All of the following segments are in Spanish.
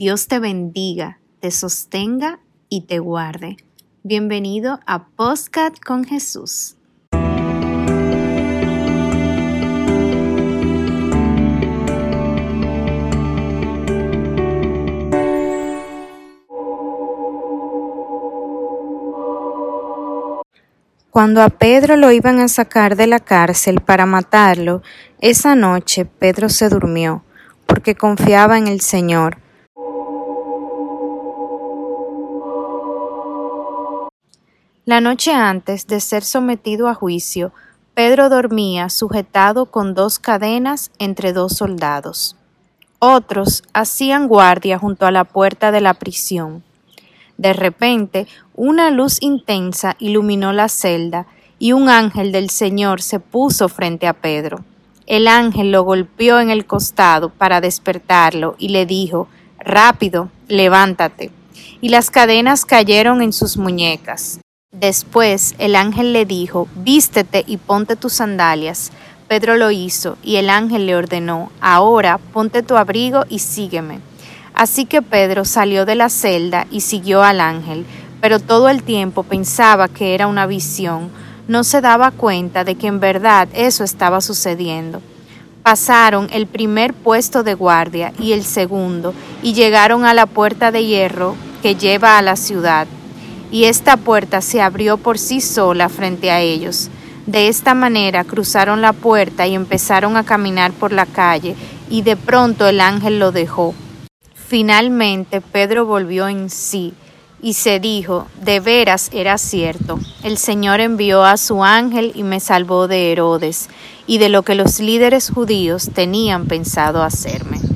Dios te bendiga, te sostenga y te guarde. Bienvenido a Postcat con Jesús. Cuando a Pedro lo iban a sacar de la cárcel para matarlo, esa noche Pedro se durmió, porque confiaba en el Señor. La noche antes de ser sometido a juicio, Pedro dormía sujetado con dos cadenas entre dos soldados. Otros hacían guardia junto a la puerta de la prisión. De repente, una luz intensa iluminó la celda y un ángel del Señor se puso frente a Pedro. El ángel lo golpeó en el costado para despertarlo y le dijo, Rápido, levántate. Y las cadenas cayeron en sus muñecas. Después el ángel le dijo, Vístete y ponte tus sandalias. Pedro lo hizo, y el ángel le ordenó, Ahora ponte tu abrigo y sígueme. Así que Pedro salió de la celda y siguió al ángel, pero todo el tiempo pensaba que era una visión, no se daba cuenta de que en verdad eso estaba sucediendo. Pasaron el primer puesto de guardia y el segundo, y llegaron a la puerta de hierro que lleva a la ciudad. Y esta puerta se abrió por sí sola frente a ellos. De esta manera cruzaron la puerta y empezaron a caminar por la calle, y de pronto el ángel lo dejó. Finalmente Pedro volvió en sí y se dijo, de veras era cierto, el Señor envió a su ángel y me salvó de Herodes y de lo que los líderes judíos tenían pensado hacerme.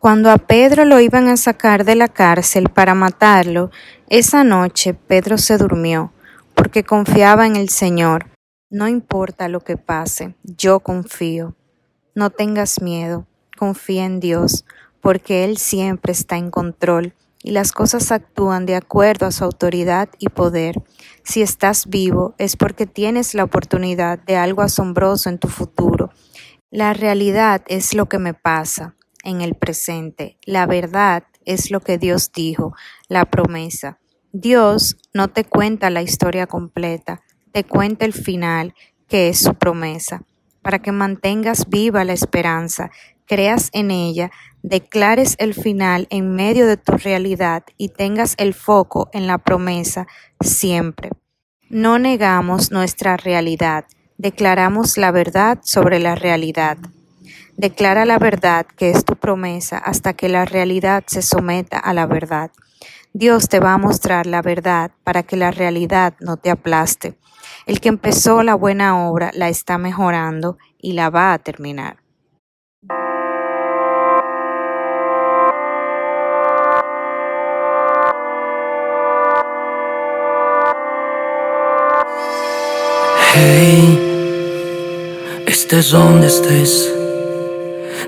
Cuando a Pedro lo iban a sacar de la cárcel para matarlo, esa noche Pedro se durmió, porque confiaba en el Señor no importa lo que pase, yo confío. No tengas miedo, confía en Dios, porque Él siempre está en control y las cosas actúan de acuerdo a su autoridad y poder. Si estás vivo es porque tienes la oportunidad de algo asombroso en tu futuro. La realidad es lo que me pasa en el presente. La verdad es lo que Dios dijo, la promesa. Dios no te cuenta la historia completa, te cuente el final, que es su promesa, para que mantengas viva la esperanza, creas en ella, declares el final en medio de tu realidad y tengas el foco en la promesa siempre. No negamos nuestra realidad, declaramos la verdad sobre la realidad. Declara la verdad que es tu promesa hasta que la realidad se someta a la verdad. Dios te va a mostrar la verdad para que la realidad no te aplaste. El que empezó la buena obra la está mejorando y la va a terminar. Hey, estés donde estés.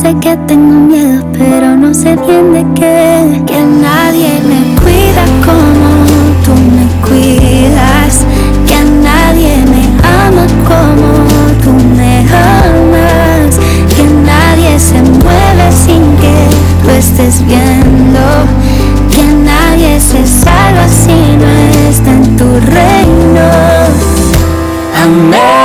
sé que tengo miedo, pero no sé bien de qué. Que nadie me cuida como tú me cuidas. Que nadie me ama como tú me amas. Que nadie se mueve sin que tú estés viendo. Que nadie se salva si no está en tu reino. Amén.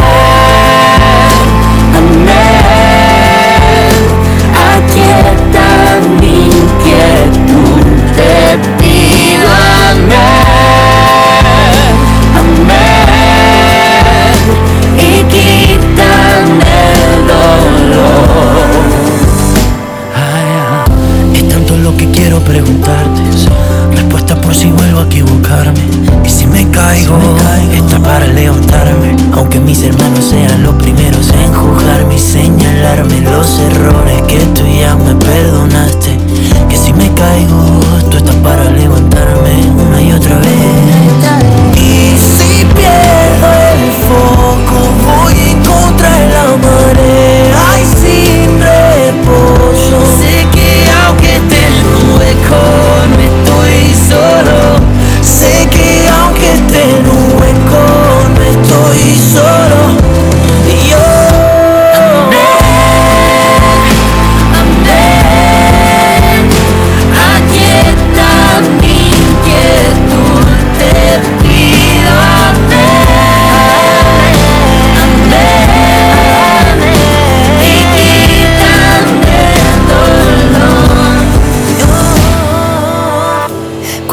preguntarte. Respuesta por si vuelvo a equivocarme. Y si me caigo, está para levantarme. Aunque mis hermanos sean los primeros en juzgarme Y señalarme los errores que tú ya me perdonaste